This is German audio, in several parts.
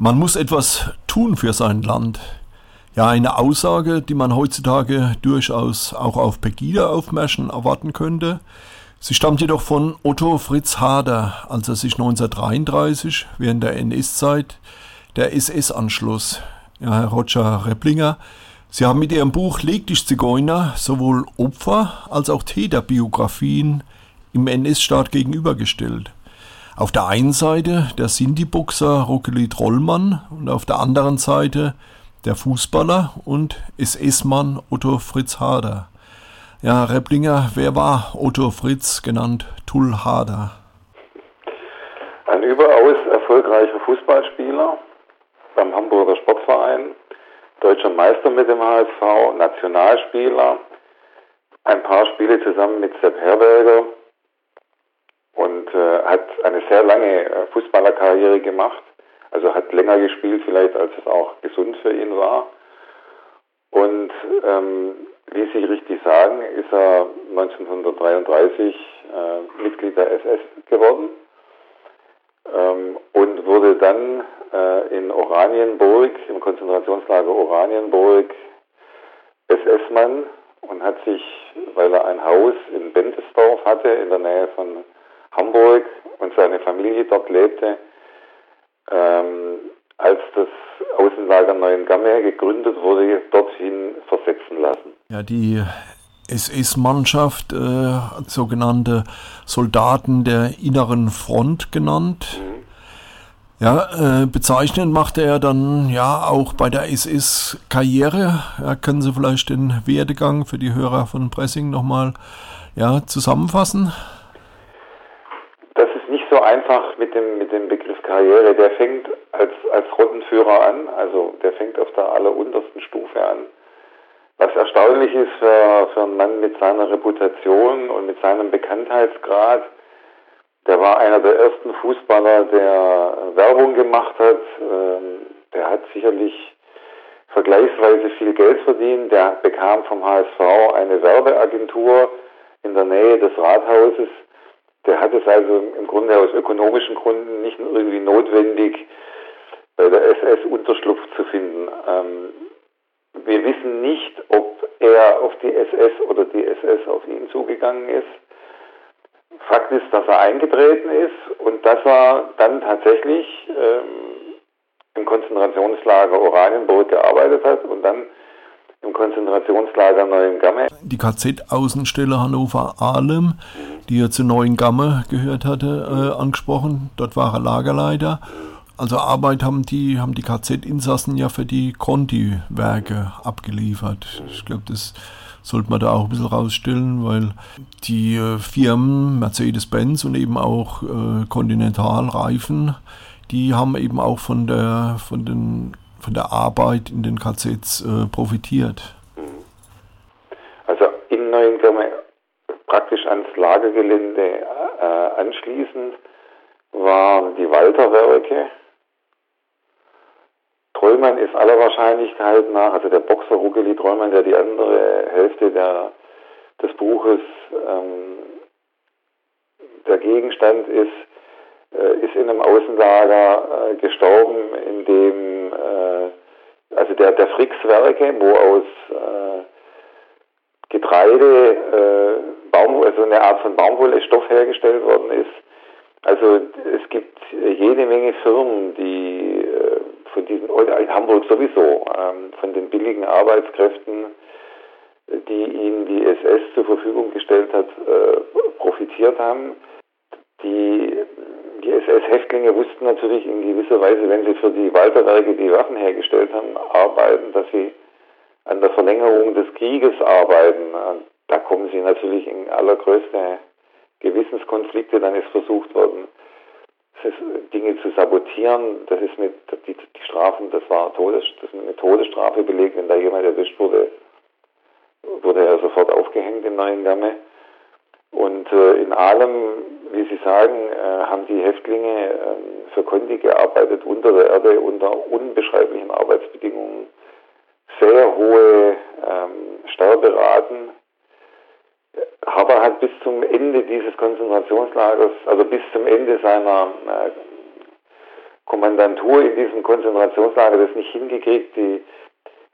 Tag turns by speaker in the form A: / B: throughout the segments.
A: Man muss etwas tun für sein Land. Ja, eine Aussage, die man heutzutage durchaus auch auf Pegida-Aufmärschen erwarten könnte. Sie stammt jedoch von Otto Fritz Hader, als er sich 1933 während der NS-Zeit der SS anschloss. Ja, Herr Roger Repplinger, Sie haben mit Ihrem Buch Leg dich Zigeuner sowohl Opfer als auch Täterbiografien im NS-Staat gegenübergestellt. Auf der einen Seite der Sinti-Boxer Rockeli Trollmann und auf der anderen Seite der Fußballer und SS-Mann Otto Fritz Hader. Ja, Repplinger, wer war Otto Fritz, genannt Tull Hader?
B: Ein überaus erfolgreicher Fußballspieler beim Hamburger Sportverein, deutscher Meister mit dem HSV, Nationalspieler, ein paar Spiele zusammen mit Sepp Herberger hat eine sehr lange äh, Fußballerkarriere gemacht. Also hat länger gespielt vielleicht, als es auch gesund für ihn war. Und ähm, wie Sie richtig sagen, ist er 1933 äh, Mitglied der SS geworden ähm, und wurde dann äh, in Oranienburg, im Konzentrationslager Oranienburg, SS-Mann und hat sich, weil er ein Haus in Bentesdorf hatte, in der Nähe von Hamburg und seine Familie dort lebte, ähm, als das Außenlager Neuengamme gegründet wurde, dorthin versetzen lassen.
A: Ja, die SS-Mannschaft, äh, sogenannte Soldaten der inneren Front genannt. Mhm. Ja, äh, bezeichnend machte er dann ja auch bei der SS-Karriere. Ja, können Sie vielleicht den Werdegang für die Hörer von Pressing nochmal ja, zusammenfassen?
B: Das ist nicht so einfach mit dem, mit dem Begriff Karriere. Der fängt als, als Rottenführer an, also der fängt auf der alleruntersten Stufe an. Was erstaunlich ist für, für einen Mann mit seiner Reputation und mit seinem Bekanntheitsgrad, der war einer der ersten Fußballer, der Werbung gemacht hat. Ähm, der hat sicherlich vergleichsweise viel Geld verdient. Der bekam vom HSV eine Werbeagentur in der Nähe des Rathauses. Hat es also im Grunde aus ökonomischen Gründen nicht irgendwie notwendig, bei der SS Unterschlupf zu finden. Ähm, wir wissen nicht, ob er auf die SS oder die SS auf ihn zugegangen ist. Fakt ist, dass er eingetreten ist und dass er dann tatsächlich ähm, im Konzentrationslager Oranienburg gearbeitet hat und dann im Konzentrationslager Neuengamme.
A: Die KZ-Außenstelle Hannover-Ahlem, die er zu Neuengamme gehört hatte, äh, angesprochen. Dort war er Lagerleiter. Also Arbeit haben die, haben die KZ-Insassen ja für die Conti-Werke abgeliefert. Ich glaube, das sollte man da auch ein bisschen rausstellen, weil die äh, Firmen Mercedes-Benz und eben auch äh, Continental Reifen, die haben eben auch von der, von den, von der Arbeit in den KZs äh, profitiert.
B: Also in Neuengamme praktisch ans Lagergelände äh, anschließend waren die Walterwerke, Trollmann ist aller Wahrscheinlichkeit nach, also der Boxer Ruggeli Trollmann, der die andere Hälfte der, des Buches ähm, der Gegenstand ist, ist in einem Außenlager äh, gestorben, in dem, äh, also der, der Frix-Werke, wo aus äh, Getreide, äh, Baum, also eine Art von Baumwolle-Stoff hergestellt worden ist. Also es gibt jede Menge Firmen, die äh, von diesen, Hamburg sowieso, ähm, von den billigen Arbeitskräften, die ihnen die SS zur Verfügung gestellt hat, äh, profitiert haben. Die, die SS-Häftlinge wussten natürlich in gewisser Weise, wenn sie für die Walterwerke die Waffen hergestellt haben, arbeiten, dass sie an der Verlängerung des Krieges arbeiten. Da kommen sie natürlich in allergrößte Gewissenskonflikte. Dann ist versucht worden, Dinge zu sabotieren, das ist mit die, die Strafen, das war Todes, das eine Todesstrafe belegt, wenn da jemand erwischt wurde, wurde er sofort aufgehängt in Neuengamme. Und äh, in allem, wie Sie sagen, äh, haben die Häftlinge äh, für Conti gearbeitet unter der Erde, unter unbeschreiblichen Arbeitsbedingungen, sehr hohe ähm, Sterberaten, Haber hat bis zum Ende dieses Konzentrationslagers, also bis zum Ende seiner äh, Kommandantur in diesem Konzentrationslager das nicht hingekriegt, die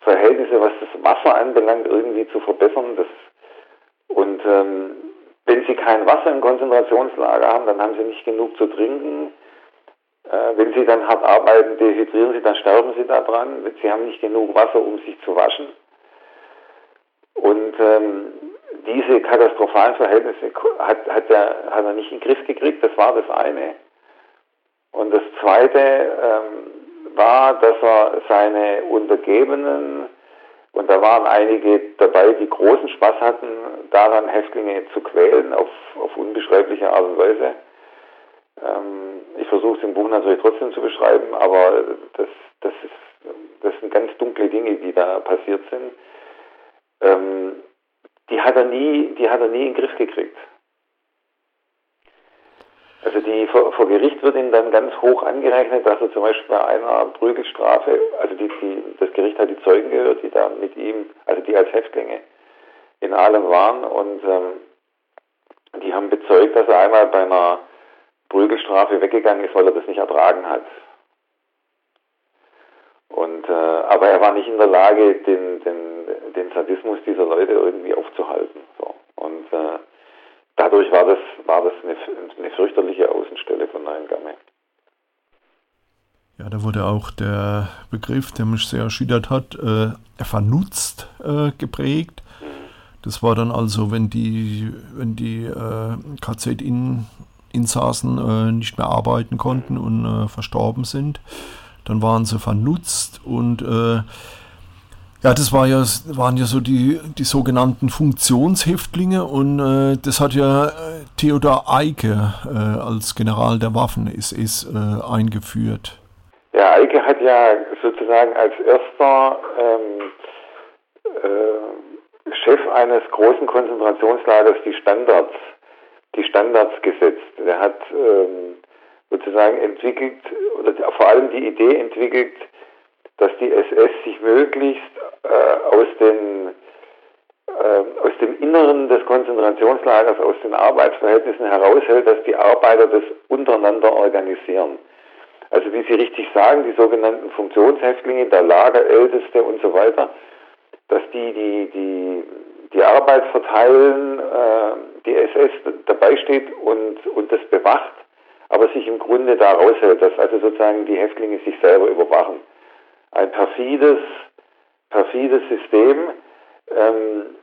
B: Verhältnisse, was das Wasser anbelangt, irgendwie zu verbessern. Das, und ähm, wenn sie kein Wasser im Konzentrationslager haben, dann haben sie nicht genug zu trinken. Äh, wenn sie dann hart arbeiten, dehydrieren sie, dann sterben sie daran. Sie haben nicht genug Wasser, um sich zu waschen. Und ähm, diese katastrophalen Verhältnisse hat, hat, er, hat er nicht in den Griff gekriegt, das war das eine. Und das zweite ähm, war, dass er seine Untergebenen, und da waren einige dabei, die großen Spaß hatten, daran Häftlinge zu quälen auf, auf unbeschreibliche Art und Weise. Ähm, ich versuche es im Buch natürlich trotzdem zu beschreiben, aber das, das, ist, das sind ganz dunkle Dinge, die da passiert sind. Ähm, die hat er nie, die hat er nie in den Griff gekriegt. Die vor, vor, Gericht wird ihm dann ganz hoch angerechnet, dass er zum Beispiel bei einer Prügelstrafe, also die, die, das Gericht hat die Zeugen gehört, die da mit ihm, also die als Häftlinge in allem waren und ähm, die haben bezeugt, dass er einmal bei einer Prügelstrafe weggegangen ist, weil er das nicht ertragen hat. Und, äh, aber er war nicht in der Lage, den, den, den Sadismus dieser Leute irgendwie aufzuhalten. So. Und äh, dadurch war das, war das eine, eine fürchterliche Außenstelle von Neuengamme.
A: Ja, da wurde auch der Begriff, der mich sehr erschüttert hat, äh, vernutzt äh, geprägt. Das war dann also, wenn die, wenn die äh, KZ-Insassen äh, nicht mehr arbeiten konnten und äh, verstorben sind, dann waren sie vernutzt und äh, ja, das war ja, waren ja so die, die sogenannten Funktionshäftlinge und äh, das hat ja äh, Theodor Eike äh, als General der Waffen-SS äh, eingeführt.
B: Ja, Eike hat ja sozusagen als erster ähm, äh, Chef eines großen Konzentrationslagers die Standards, die Standards gesetzt. Er hat ähm, sozusagen entwickelt, oder vor allem die Idee entwickelt, dass die SS sich möglichst äh, aus, den, äh, aus dem Inneren des Konzentrationslagers, aus den Arbeitsverhältnissen heraushält, dass die Arbeiter das untereinander organisieren. Also wie Sie richtig sagen, die sogenannten Funktionshäftlinge, der Lagerälteste und so weiter, dass die die, die, die Arbeit verteilen, äh, die SS dabei steht und, und das bewacht, aber sich im Grunde da raushält, dass also sozusagen die Häftlinge sich selber überwachen. Ein perfides, perfides System, ähm,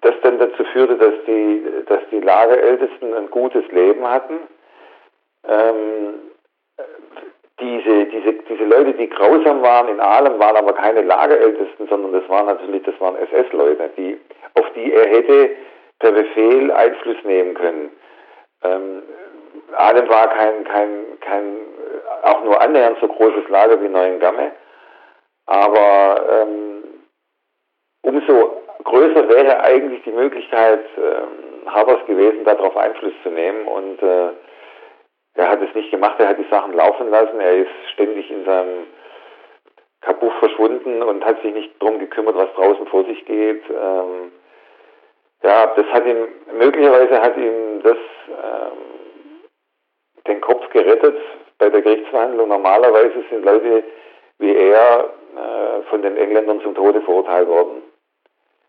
B: das dann dazu führte, dass die, dass die Lagerältesten ein gutes Leben hatten. Ähm, diese, diese, diese Leute, die grausam waren in allem, waren aber keine Lagerältesten, sondern das waren natürlich, das waren SS-Leute, die, auf die er hätte per Befehl Einfluss nehmen können. Ähm, Ahlem war kein, kein, kein, auch nur annähernd so großes Lager wie Neuengamme, aber ähm, umso größer wäre eigentlich die Möglichkeit ähm, Habers gewesen, darauf Einfluss zu nehmen. Und äh, er hat es nicht gemacht, er hat die Sachen laufen lassen. Er ist ständig in seinem Kabuff verschwunden und hat sich nicht darum gekümmert, was draußen vor sich geht. Ähm, ja, das hat ihm, möglicherweise hat ihm das ähm, den Kopf gerettet bei der Gerichtsverhandlung. Normalerweise sind Leute wie er äh, von den Engländern zum Tode verurteilt worden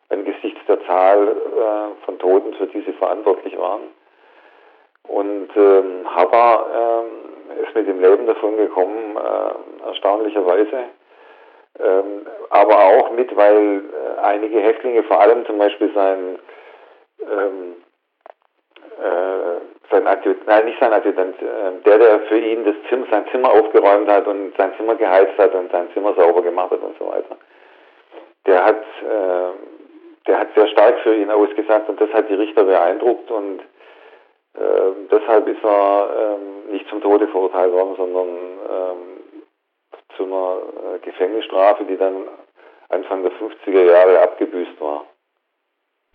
B: angesichts der Zahl äh, von Toten, für die sie verantwortlich waren. Und ähm, Haber ähm, ist mit dem Leben davon gekommen, äh, erstaunlicherweise. Ähm, aber auch mit, weil äh, einige Häftlinge, vor allem zum Beispiel sein, ähm, äh, sein Adjutant, nein, nicht sein Adjutant, äh, der, der für ihn das Zimmer, sein Zimmer aufgeräumt hat und sein Zimmer geheizt hat und sein Zimmer sauber gemacht hat und so weiter, der hat äh, der hat sehr stark für ihn ausgesagt und das hat die Richter beeindruckt und äh, deshalb ist er ähm, nicht zum Tode verurteilt worden, sondern ähm, zu einer äh, Gefängnisstrafe, die dann Anfang der 50er Jahre abgebüßt war.